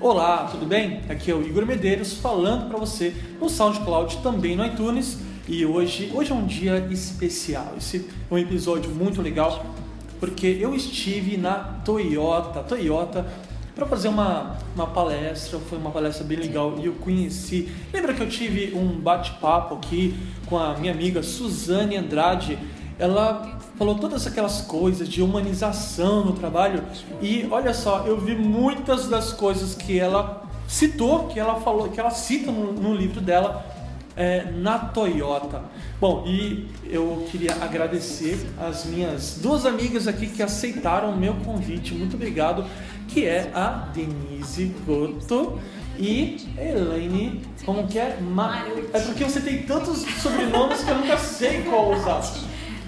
Olá, tudo bem? Aqui é o Igor Medeiros falando para você no SoundCloud, também no iTunes. E hoje, hoje é um dia especial. Esse é um episódio muito legal porque eu estive na Toyota, Toyota para fazer uma, uma palestra, foi uma palestra bem legal e eu conheci. Lembra que eu tive um bate-papo aqui com a minha amiga Suzane Andrade? Ela falou todas aquelas coisas de humanização no trabalho e olha só, eu vi muitas das coisas que ela citou, que ela falou, que ela cita no, no livro dela é, na Toyota. Bom, e eu queria agradecer as minhas duas amigas aqui que aceitaram o meu convite. Muito obrigado, que é a Denise Goto e Elaine, como que é? Ma é porque você tem tantos sobrenomes que eu nunca sei qual usar.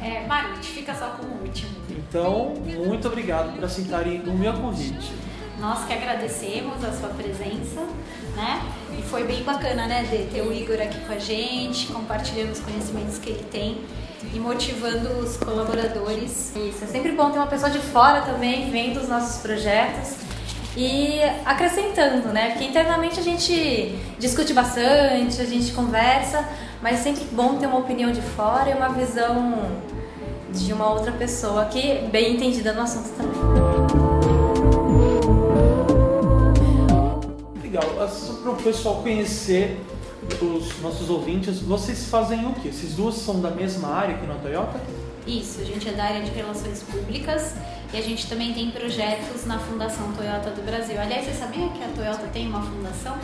É, Marute, fica só com o último. Então, muito obrigado por aceitarem o meu convite. Nós que agradecemos a sua presença, né? E foi bem bacana, né, de ter o Igor aqui com a gente, compartilhando os conhecimentos que ele tem e motivando os colaboradores. Isso, é sempre bom ter uma pessoa de fora também vendo os nossos projetos e acrescentando, né? Porque internamente a gente discute bastante, a gente conversa, mas é sempre bom ter uma opinião de fora e uma visão de uma outra pessoa que é bem entendida no assunto também. Legal, para o pessoal conhecer os nossos ouvintes, vocês fazem o quê? Vocês duas são da mesma área aqui na Toyota? Isso, a gente é da área de relações públicas e a gente também tem projetos na Fundação Toyota do Brasil. Aliás, você sabia que a Toyota tem uma fundação?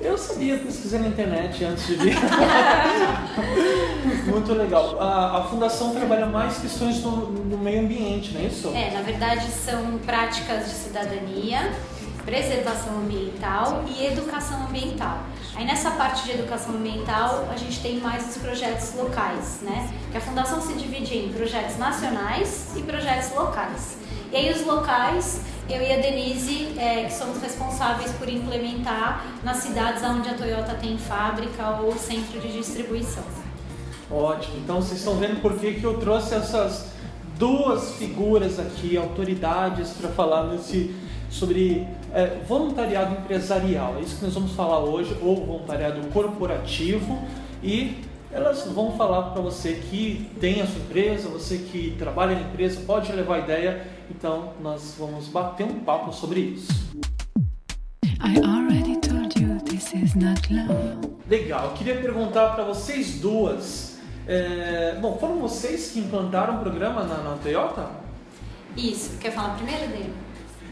Eu sabia, pesquisei na internet antes de vir. Muito legal. A, a, fundação trabalha mais questões no, no, meio ambiente, não é isso? É, na verdade são práticas de cidadania, preservação ambiental e educação ambiental. Aí nessa parte de educação ambiental a gente tem mais os projetos locais, né? Que a fundação se divide em projetos nacionais e projetos locais. E aí os locais, eu e a Denise, é, que somos responsáveis por implementar nas cidades onde a Toyota tem fábrica ou centro de distribuição. Ótimo, então vocês estão vendo por que, que eu trouxe essas duas figuras aqui, autoridades, para falar nesse sobre é, voluntariado empresarial. É isso que nós vamos falar hoje, ou voluntariado corporativo. E elas vão falar para você que tem a sua empresa, você que trabalha na empresa, pode levar a ideia. Então, nós vamos bater um papo sobre isso. Legal, eu queria perguntar para vocês duas. É, bom, foram vocês que implantaram o programa na, na Toyota? Isso, quer falar primeiro dele?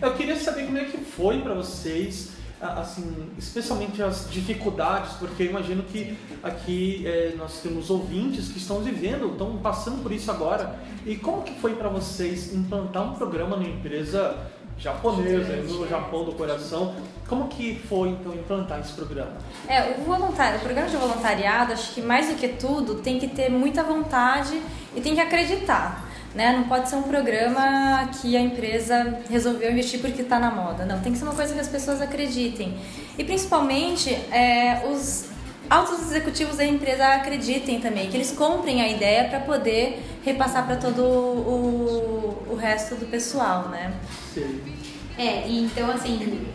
Eu queria saber como é que foi para vocês, assim, especialmente as dificuldades, porque eu imagino que aqui é, nós temos ouvintes que estão vivendo, estão passando por isso agora. E como que foi para vocês implantar um programa numa empresa japonesa, no Japão do coração. Como que foi então implantar esse programa? É, o voluntário, o programa de voluntariado, acho que mais do que tudo, tem que ter muita vontade e tem que acreditar. Né? Não pode ser um programa que a empresa resolveu investir porque está na moda. Não, tem que ser uma coisa que as pessoas acreditem. E principalmente é, os altos executivos da empresa acreditem também, que eles comprem a ideia para poder repassar para todo o, o resto do pessoal, né? Sim. É, então assim,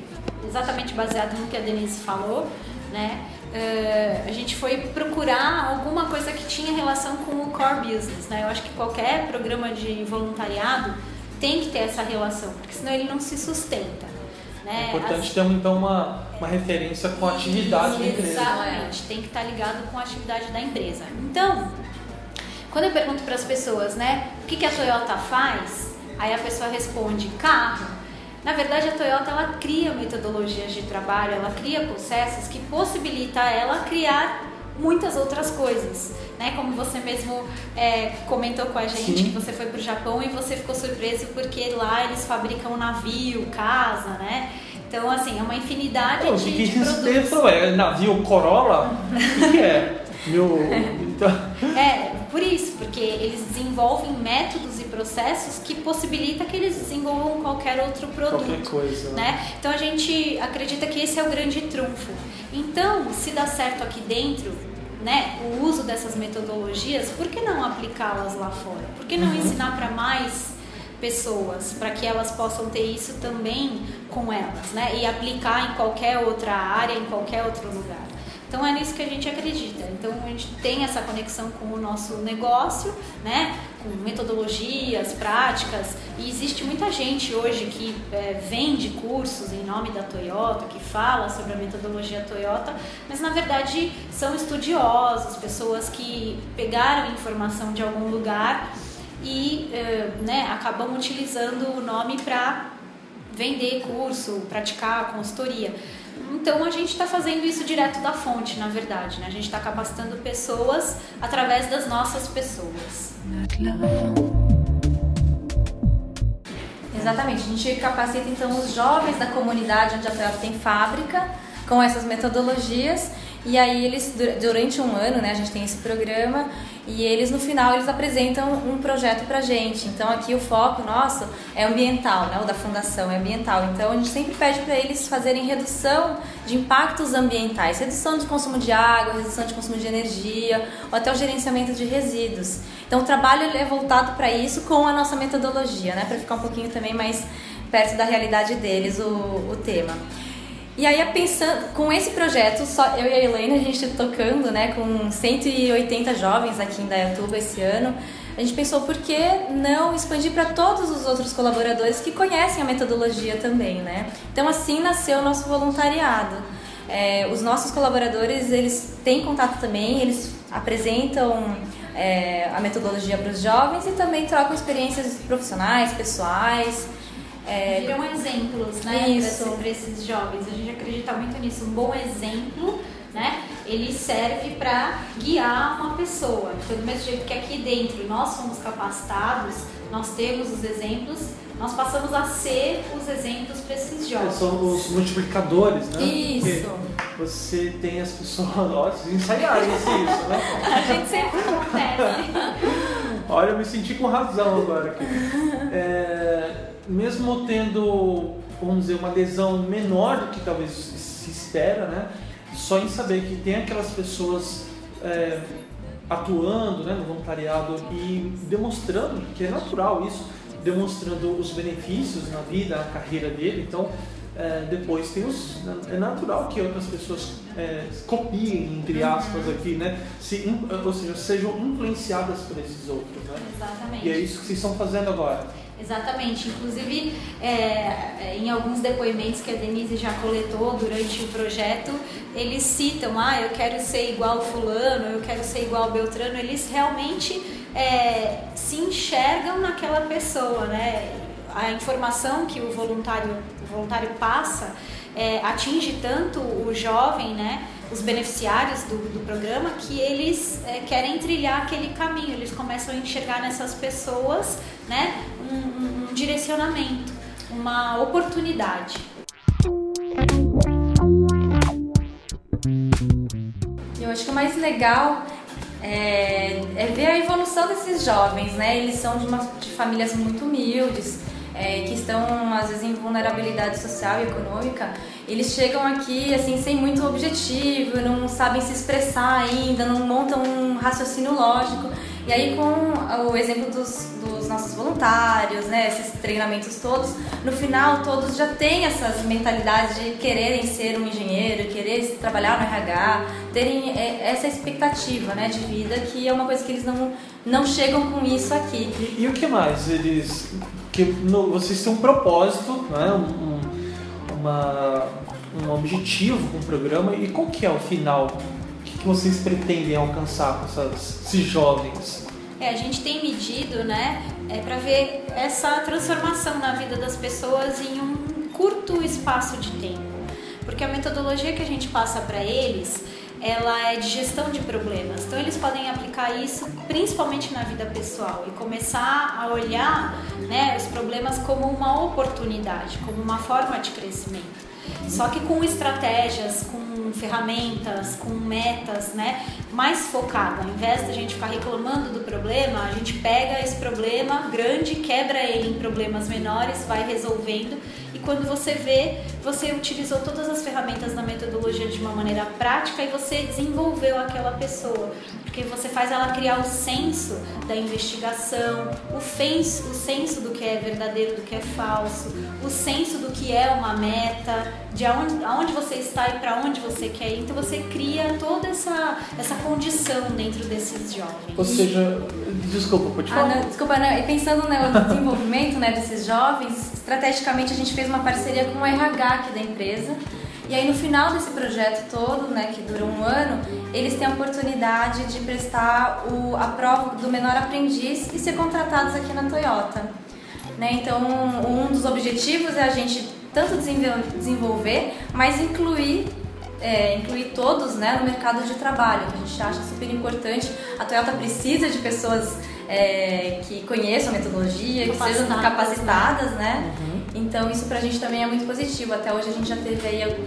exatamente baseado no que a Denise falou, né? Uh, a gente foi procurar alguma coisa que tinha relação com o core business, né? Eu acho que qualquer programa de voluntariado tem que ter essa relação, porque senão ele não se sustenta. Né? É importante As... ter então uma, uma referência com a atividade da empresa. Exatamente, tem que estar ligado com a atividade da empresa. Então, quando eu pergunto para as pessoas, né, o que, que a Toyota faz, aí a pessoa responde carro na verdade, a Toyota ela cria metodologias de trabalho, ela cria processos que possibilita ela criar muitas outras coisas, né? Como você mesmo é, comentou com a gente Sim. que você foi para o Japão e você ficou surpreso porque lá eles fabricam navio, casa, né? Então, assim, é uma infinidade Pô, de, de produtos. Falou, é navio Corolla? O que é? Meu... Então... Por isso, porque eles desenvolvem métodos e processos que possibilita que eles desenvolvam qualquer outro produto. Qualquer coisa. Né? né? Então a gente acredita que esse é o grande trunfo. Então, se dá certo aqui dentro, né, o uso dessas metodologias, por que não aplicá-las lá fora? Por que não uhum. ensinar para mais pessoas para que elas possam ter isso também com elas, né? E aplicar em qualquer outra área, em qualquer outro lugar. Então é nisso que a gente acredita. Então a gente tem essa conexão com o nosso negócio, né? Com metodologias, práticas. E existe muita gente hoje que é, vende cursos em nome da Toyota, que fala sobre a metodologia Toyota, mas na verdade são estudiosos, pessoas que pegaram informação de algum lugar e é, né, acabam utilizando o nome para vender curso, praticar consultoria. Então a gente está fazendo isso direto da fonte, na verdade. Né? A gente está capacitando pessoas através das nossas pessoas. Exatamente, a gente capacita então os jovens da comunidade onde a Toyota tem fábrica com essas metodologias e aí eles durante um ano, né, a gente tem esse programa e eles no final eles apresentam um projeto pra gente. Então aqui o foco nosso é ambiental, né? O da fundação é ambiental. Então a gente sempre pede para eles fazerem redução de impactos ambientais, redução de consumo de água, redução de consumo de energia, ou até o gerenciamento de resíduos. Então o trabalho é voltado para isso com a nossa metodologia, né? Para ficar um pouquinho também mais perto da realidade deles o, o tema. E aí, pensando, com esse projeto, só eu e a Helena, a gente tocando, né, com 180 jovens aqui em Dayatuba esse ano, a gente pensou por que não expandir para todos os outros colaboradores que conhecem a metodologia também, né? Então, assim nasceu o nosso voluntariado. É, os nossos colaboradores, eles têm contato também, eles apresentam é, a metodologia para os jovens e também trocam experiências profissionais, pessoais, é, viram exemplos, né, para esses jovens. A gente acredita muito nisso. Um bom exemplo, né, ele serve para guiar uma pessoa. Então, do mesmo jeito que aqui dentro nós somos capacitados, nós temos os exemplos, nós passamos a ser os exemplos para esses jovens. São os multiplicadores, né? Isso. Porque você tem as pessoas, olha, vocês ensaiaram isso, né? A gente sempre acontece. Olha, eu me senti com razão agora aqui. É, mesmo tendo, vamos dizer, uma adesão menor do que talvez se espera, né? Só em saber que tem aquelas pessoas é, atuando né, no voluntariado e demonstrando, que é natural isso, demonstrando os benefícios na vida, na carreira dele. Então, é, depois tem os. É natural que outras pessoas é, copiem, entre uhum. aspas, aqui, né? Se, ou seja, sejam influenciadas por esses outros. Né? Exatamente. E é isso que vocês estão fazendo agora. Exatamente. Inclusive, é, em alguns depoimentos que a Denise já coletou durante o projeto, eles citam: ah, eu quero ser igual Fulano, eu quero ser igual Beltrano. Eles realmente é, se enxergam naquela pessoa, né? A informação que o voluntário, o voluntário passa é, atinge tanto o jovem, né? os beneficiários do, do programa que eles é, querem trilhar aquele caminho, eles começam a enxergar nessas pessoas né, um, direcionamento, uma oportunidade. Eu acho que o mais legal é, é, ver a evolução desses jovens, né? Eles são de, uma, de famílias muito humildes, é, que estão às vezes em vulnerabilidade social e econômica, eles chegam aqui assim sem muito objetivo, não sabem se expressar ainda, não montam um raciocínio lógico. E aí com o exemplo dos, dos nossos voluntários, né, esses treinamentos todos, no final todos já têm essas mentalidades de quererem ser um engenheiro, querer trabalhar no RH, terem é, essa expectativa, né, de vida que é uma coisa que eles não não chegam com isso aqui. E, e o que mais eles que no, vocês têm um propósito, né, um, uma, um objetivo com o programa e qual que é o final? O que, que vocês pretendem alcançar com essas, esses jovens? É, a gente tem medido, né, é, para ver essa transformação na vida das pessoas em um curto espaço de tempo. Porque a metodologia que a gente passa para eles, ela é de gestão de problemas. Então eles podem aplicar isso principalmente na vida pessoal e começar a olhar né, os problemas como uma oportunidade, como uma forma de crescimento. Só que com estratégias, com ferramentas, com metas, né? Mais focado. Ao invés da gente ficar reclamando do problema, a gente pega esse problema grande, quebra ele em problemas menores, vai resolvendo e quando você vê, você utilizou todas as ferramentas da metodologia de uma maneira prática e você desenvolveu aquela pessoa. Porque você faz ela criar o senso da investigação, o, fens, o senso do que é verdadeiro, do que é falso, o senso do que é uma meta, de aonde, aonde você está e para onde você quer ir. Então você cria toda essa, essa condição dentro desses jovens. Ou seja, desculpa, pode falar. Ah, não, desculpa, não, e pensando no desenvolvimento né, desses jovens, estrategicamente a gente fez uma parceria com o RH aqui da empresa. E aí no final desse projeto todo, né, que dura um ano, eles têm a oportunidade de prestar o, a prova do menor aprendiz e ser contratados aqui na Toyota. Né? Então um dos objetivos é a gente tanto desenvolver, mas incluir é, incluir todos né, no mercado de trabalho, que a gente acha super importante. A Toyota precisa de pessoas é, que conheçam a metodologia, que sejam capacitadas, né? Uhum. Então isso pra gente também é muito positivo. Até hoje a gente já teve aí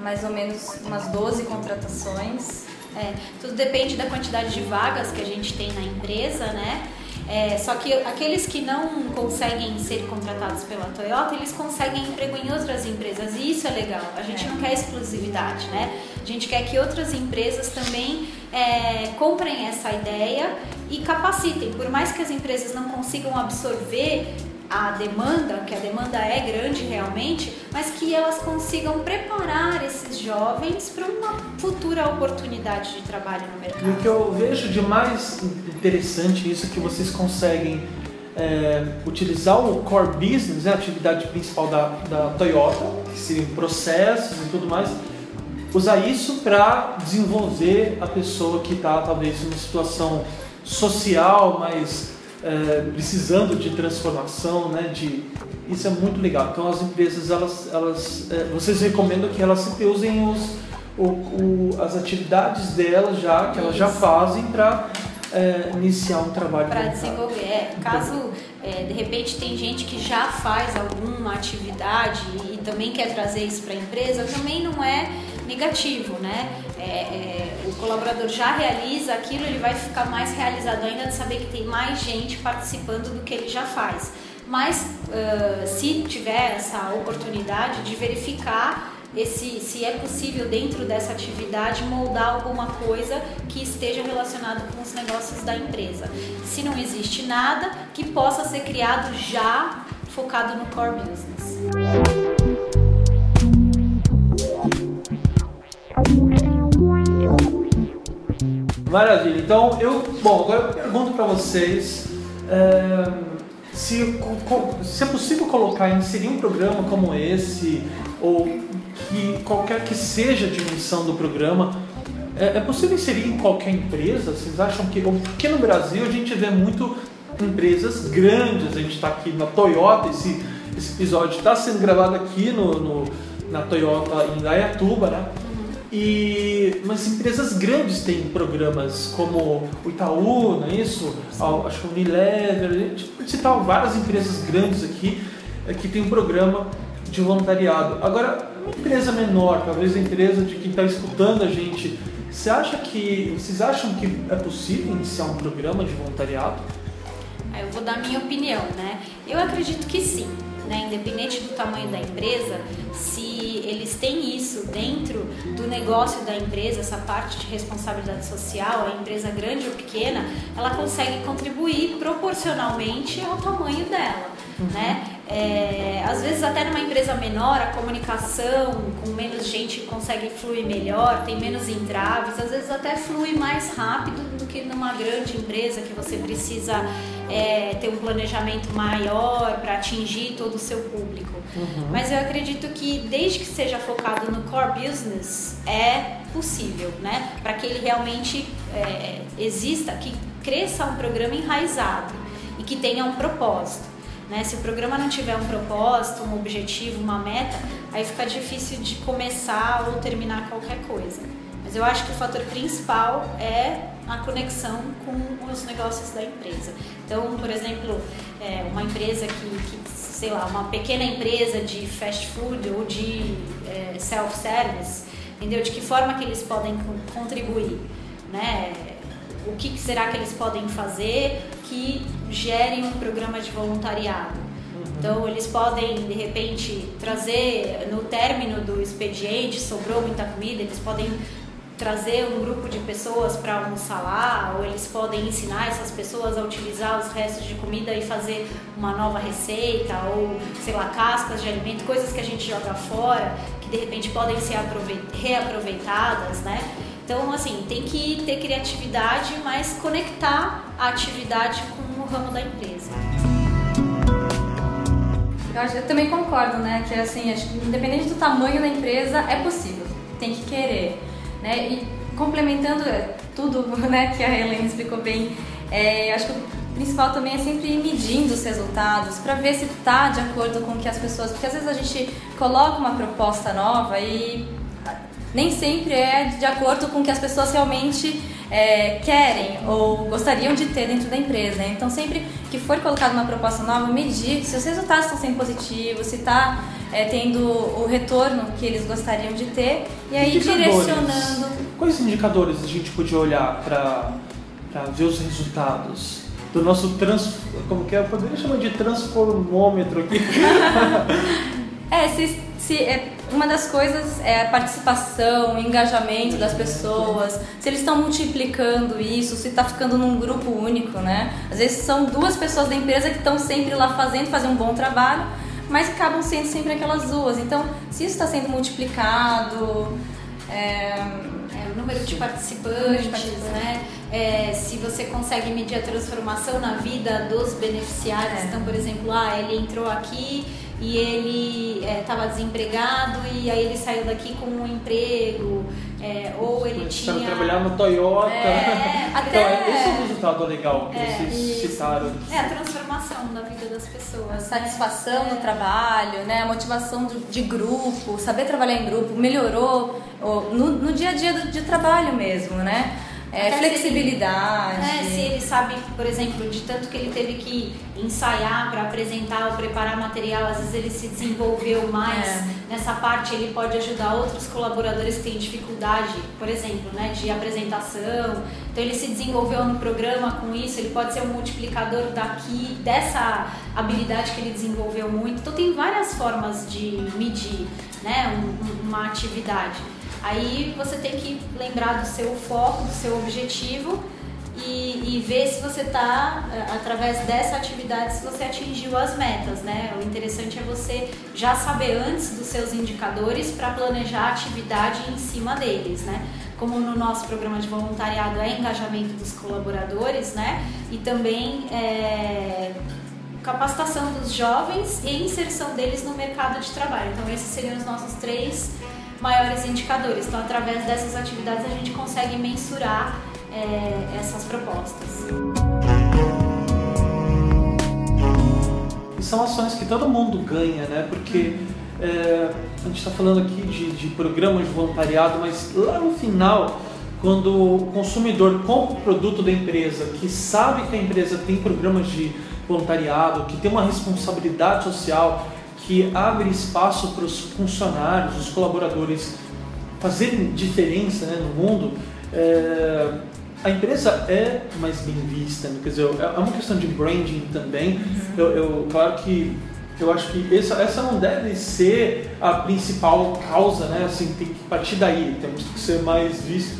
mais ou menos umas 12 contratações. É, tudo depende da quantidade de vagas que a gente tem na empresa, né? É, só que aqueles que não conseguem ser contratados pela Toyota, eles conseguem emprego em outras empresas e isso é legal. A gente é. não quer exclusividade, né? A gente quer que outras empresas também é, comprem essa ideia e capacitem. Por mais que as empresas não consigam absorver a demanda, que a demanda é grande realmente, mas que elas consigam preparar esses jovens para uma futura oportunidade de trabalho no mercado. E o que eu vejo de mais interessante nisso é que vocês conseguem é, utilizar o core business, né, a atividade principal da, da Toyota, que seriam processos e tudo mais, usar isso para desenvolver a pessoa que está talvez em uma situação social mais é, precisando de transformação, né? De isso é muito legal. Então as empresas elas, elas é, vocês recomendam que elas sempre usem os, o, o, as atividades delas já que elas já fazem para é, iniciar um trabalho para desenvolver. É, caso é, de repente tem gente que já faz alguma atividade e também quer trazer isso para a empresa, também não é negativo, né? É, é, colaborador já realiza aquilo, ele vai ficar mais realizado ainda de saber que tem mais gente participando do que ele já faz. Mas uh, se tiver essa oportunidade de verificar esse, se é possível dentro dessa atividade moldar alguma coisa que esteja relacionado com os negócios da empresa. Se não existe nada que possa ser criado já focado no core business. Maravilha. Então, eu, bom, agora eu pergunto para vocês é, se, se é possível colocar, inserir um programa como esse, ou que qualquer que seja a dimensão do programa, é, é possível inserir em qualquer empresa? Vocês acham que. Porque no Brasil a gente vê muito empresas grandes, a gente está aqui na Toyota, esse, esse episódio está sendo gravado aqui no, no, na Toyota em Dayatuba, né? E mas empresas grandes têm programas como o Itaú, não é isso? Acho que o Unilever, pode citar várias empresas grandes aqui eh, que tem um programa de voluntariado. Agora, uma empresa menor, talvez a empresa de quem está escutando a gente, você acha que vocês acham que é possível iniciar um programa de voluntariado? Eu vou dar minha opinião, né? Eu acredito que sim né, independente do tamanho da empresa, se eles têm isso dentro do negócio da empresa, essa parte de responsabilidade social, a empresa grande ou pequena, ela consegue contribuir proporcionalmente ao tamanho dela. Uhum. Né? É, às vezes até numa empresa menor a comunicação com menos gente consegue fluir melhor, tem menos entraves, às vezes até flui mais rápido do que numa grande empresa que você precisa é, ter um planejamento maior para atingir todo o seu público. Uhum. Mas eu acredito que desde que seja focado no core business é possível, né? Para que ele realmente é, exista, que cresça um programa enraizado e que tenha um propósito. Né? Se o programa não tiver um propósito, um objetivo, uma meta, aí fica difícil de começar ou terminar qualquer coisa. Mas eu acho que o fator principal é a conexão com os negócios da empresa. Então, por exemplo, é, uma empresa que, que, sei lá, uma pequena empresa de fast food ou de é, self-service, entendeu? De que forma que eles podem contribuir, né? O que, será que eles podem fazer que gerem um programa de voluntariado? Então, eles podem, de repente, trazer no término do expediente, sobrou muita comida, eles podem trazer um grupo de pessoas para almoçar lá, ou eles podem ensinar essas pessoas a utilizar os restos de comida e fazer uma nova receita, ou sei lá, cascas de alimento, coisas que a gente joga fora, que de repente podem ser reaproveitadas, né? Então, assim, tem que ter criatividade, mas conectar a atividade com o ramo da empresa. Eu, também concordo, né? Que assim, independente do tamanho da empresa, é possível. Tem que querer. Né? E complementando tudo né, que a Helena explicou bem, é, acho que o principal também é sempre medindo os resultados para ver se está de acordo com o que as pessoas. Porque às vezes a gente coloca uma proposta nova e nem sempre é de acordo com o que as pessoas realmente é, querem ou gostariam de ter dentro da empresa. Né? Então, sempre que for colocada uma proposta nova, medir se os resultados estão sendo positivos, se está é, tendo o retorno que eles gostariam de ter e aí direcionando. Quais indicadores a gente podia olhar para ver os resultados? Do nosso trans. Como que é? Eu poderia chamar de transformômetro aqui. é, se, se é, uma das coisas é a participação, o engajamento das pessoas, se eles estão multiplicando isso, se está ficando num grupo único, né? Às vezes são duas pessoas da empresa que estão sempre lá fazendo, fazendo um bom trabalho, mas acabam sendo sempre aquelas duas. Então, se isso está sendo multiplicado. É, é, o número de participantes, de participantes. né? É, se você consegue medir a transformação na vida dos beneficiários. É. Então, por exemplo, ah, ele entrou aqui e ele estava é, desempregado e aí ele saiu daqui com um emprego. É, ou ele tinha. trabalhar no Toyota. É, então, até... esse é o resultado legal que é, vocês citaram. É a transformação da vida das pessoas. A satisfação no trabalho, né? a motivação de, de, grupo, saber trabalhar em grupo, melhorou no, no dia a dia do, de trabalho mesmo, né? É, flexibilidade. Se ele, é, se ele sabe, por exemplo, de tanto que ele teve que ensaiar para apresentar ou preparar material, às vezes ele se desenvolveu mais é. nessa parte, ele pode ajudar outros colaboradores que têm dificuldade, por exemplo, né, de apresentação. Então ele se desenvolveu no programa com isso, ele pode ser um multiplicador daqui, dessa habilidade que ele desenvolveu muito. Então tem várias formas de medir né, uma atividade. Aí você tem que lembrar do seu foco, do seu objetivo e, e ver se você está, eh, através dessa atividade, se você atingiu as metas, né? O interessante é você já saber antes dos seus indicadores para planejar a atividade em cima deles, né? Como no nosso programa de voluntariado é engajamento dos colaboradores, né? E também é, capacitação dos jovens e inserção deles no mercado de trabalho. Então esses seriam os nossos três maiores indicadores. Então, através dessas atividades, a gente consegue mensurar é, essas propostas. São ações que todo mundo ganha, né? Porque é, a gente está falando aqui de, de programas de voluntariado, mas lá no final, quando o consumidor compra o produto da empresa, que sabe que a empresa tem programas de voluntariado, que tem uma responsabilidade social, que abre espaço para os funcionários, os colaboradores fazerem diferença né, no mundo, é, a empresa é mais bem vista. Né? Quer dizer, é uma questão de branding também. Uhum. Eu, eu, claro que eu acho que essa, essa não deve ser a principal causa, né? Assim, tem que partir daí, temos que ser mais visto,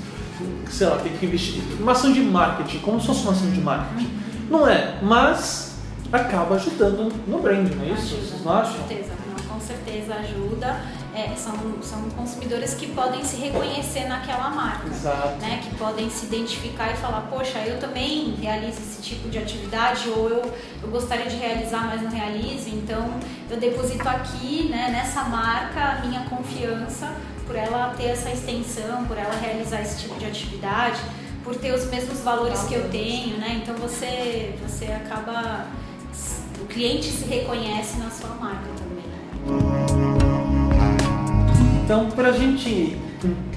sei lá, tem que investir. Uma ação de marketing, como se fosse uma ação de marketing. Uhum. Não é, mas acaba ajudando no brand, não é isso? Ajuda, Vocês não acham? Com certeza, com certeza ajuda. É, são, são consumidores que podem se reconhecer naquela marca, Exato. né? Que podem se identificar e falar, poxa, eu também realizo esse tipo de atividade ou eu, eu gostaria de realizar, mas não realizo, então eu deposito aqui, né, nessa marca, a minha confiança por ela ter essa extensão, por ela realizar esse tipo de atividade, por ter os mesmos valores que eu tenho, né? Então você, você acaba cliente se reconhece na sua marca também. Então, para a gente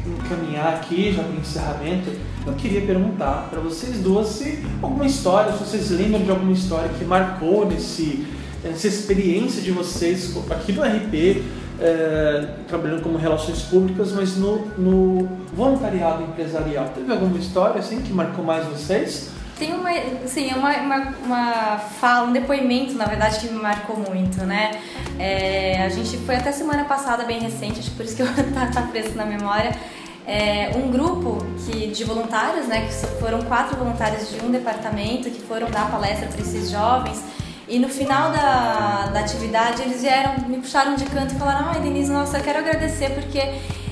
encaminhar aqui já para o encerramento, eu queria perguntar para vocês duas se alguma história, se vocês lembram de alguma história que marcou nesse, nessa experiência de vocês aqui no RP, é, trabalhando como relações públicas, mas no, no voluntariado empresarial. Teve alguma história assim que marcou mais vocês? Tem uma, sim, uma, uma, uma fala, um depoimento, na verdade, que me marcou muito, né? É, a gente foi até semana passada, bem recente, acho que por isso que eu tá, tá fresco na memória. É, um grupo que, de voluntários, né, que foram quatro voluntários de um departamento que foram dar palestra para esses jovens e no final da, da atividade eles vieram, me puxaram de canto e falaram: Ai, Denise, nossa, eu quero agradecer porque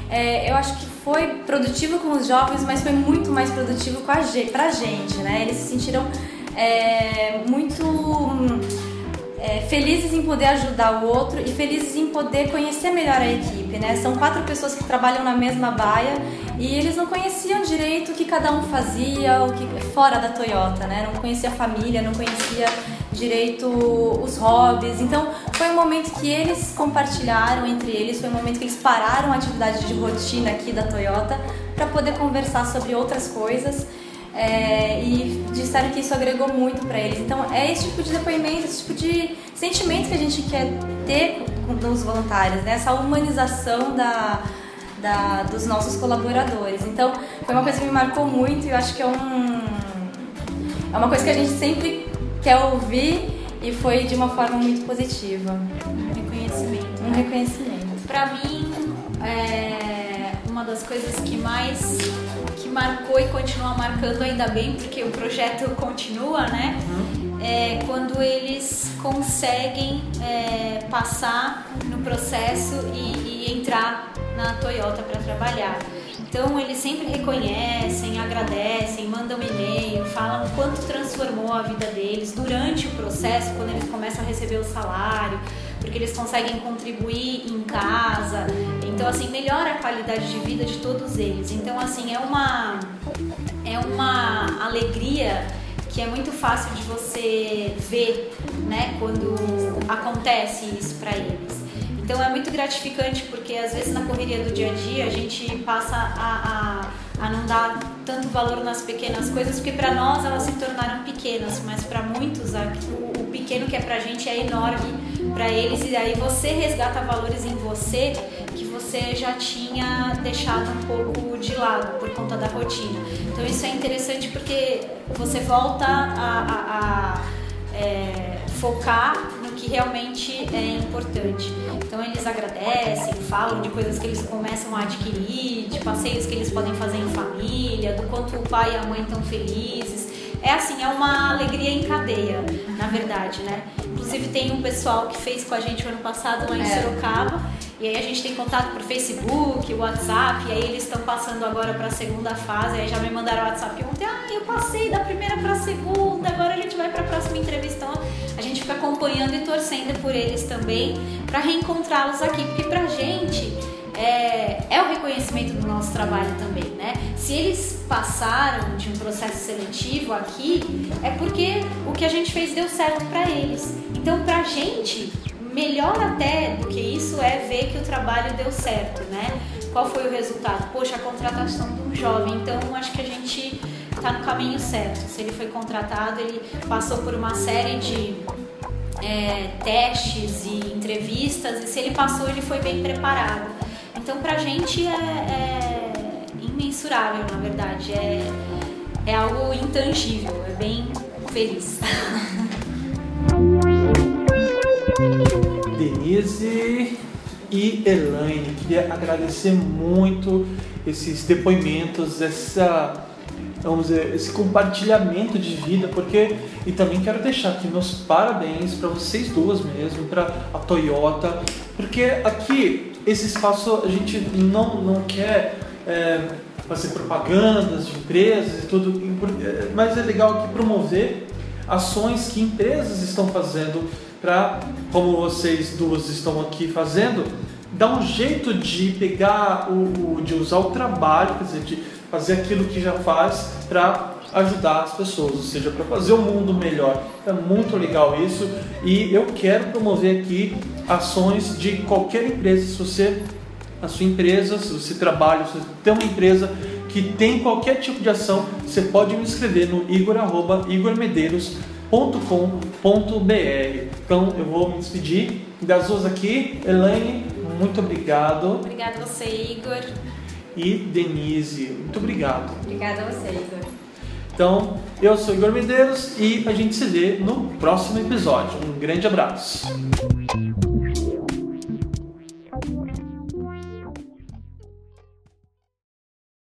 é, eu acho que foi produtivo com os jovens, mas foi muito mais produtivo com a, pra gente, né? Eles se sentiram é, muito é, felizes em poder ajudar o outro e felizes em poder conhecer melhor a equipe, né? São quatro pessoas que trabalham na mesma baia e eles não conheciam direito o que cada um fazia, o que fora da Toyota, né? Não conhecia a família, não conhecia direito os hobbies. Então, foi um momento que eles compartilharam entre eles, foi um momento que eles pararam a atividade de rotina aqui da Toyota para poder conversar sobre outras coisas é, e disseram que isso agregou muito para eles. Então é esse tipo de depoimento, esse tipo de sentimento que a gente quer ter com os voluntários, né? essa humanização da, da, dos nossos colaboradores. Então foi uma coisa que me marcou muito e eu acho que é um é uma coisa que a gente sempre quer ouvir e foi de uma forma muito positiva. Um reconhecimento. Um reconhecimento. Para mim, é uma das coisas que mais marcou e continua marcando ainda bem, porque o projeto continua, né? Uhum. É, quando eles conseguem é, passar no processo e, e entrar na Toyota para trabalhar. Então eles sempre reconhecem, agradecem, mandam e-mail, falam o quanto transformou a vida deles durante o processo, quando eles começam a receber o salário, porque eles conseguem contribuir em casa. Então assim melhora a qualidade de vida de todos eles. Então assim é uma é uma alegria que é muito fácil de você ver, né, quando acontece isso para eles. Então é muito gratificante porque às vezes na correria do dia a dia a gente passa a, a, a não dar tanto valor nas pequenas coisas porque para nós elas se tornaram pequenas, mas para muitos o, o pequeno que é pra gente é enorme para eles e aí você resgata valores em você que você já tinha deixado um pouco de lado por conta da rotina. Então isso é interessante porque você volta a, a, a é, focar que realmente é importante. Então eles agradecem, falam de coisas que eles começam a adquirir, de passeios que eles podem fazer em família, do quanto o pai e a mãe estão felizes. É assim, é uma alegria em cadeia, na verdade, né? Inclusive tem um pessoal que fez com a gente o ano passado lá em é. Sorocaba e aí a gente tem contato por Facebook, WhatsApp, e aí eles estão passando agora para a segunda fase. Aí já me mandaram WhatsApp ontem, ah, eu passei da primeira para a segunda, agora a gente vai para a próxima entrevista. Então a gente fica acompanhando e torcendo por eles também para reencontrá-los aqui, porque pra gente é, é, o reconhecimento do nosso trabalho também, né? Se eles passaram de um processo seletivo aqui, é porque o que a gente fez deu certo para eles. Então, pra gente, melhor até do que isso é ver que o trabalho deu certo, né? Qual foi o resultado? Poxa, a contratação de um jovem. Então, acho que a gente está no caminho certo. Se ele foi contratado, ele passou por uma série de é, testes e entrevistas, e se ele passou, ele foi bem preparado. Então, para a gente é, é, imensurável, na verdade. É, é algo intangível, é bem feliz. Denise e Elaine, queria agradecer muito esses depoimentos, essa vamos dizer, esse compartilhamento de vida, porque e também quero deixar aqui meus parabéns para vocês duas mesmo, para a Toyota, porque aqui esse espaço a gente não não quer é, fazer propagandas de empresas e tudo, mas é legal aqui promover ações que empresas estão fazendo para, como vocês duas estão aqui fazendo, dar um jeito de pegar o, de usar o trabalho, quer dizer, de fazer aquilo que já faz para ajudar as pessoas, ou seja, para fazer o mundo melhor. É muito legal isso e eu quero promover aqui ações de qualquer empresa. Se você a sua empresa, se você trabalha, se você tem uma empresa que tem qualquer tipo de ação, você pode me escrever no igor.igormedeiros.com.br. Então eu vou me despedir das duas aqui. Elaine, muito obrigado. Obrigada a você, Igor. E Denise, muito obrigado. Obrigada a você, Igor. Então, eu sou Igor Medeiros e a gente se vê no próximo episódio. Um grande abraço.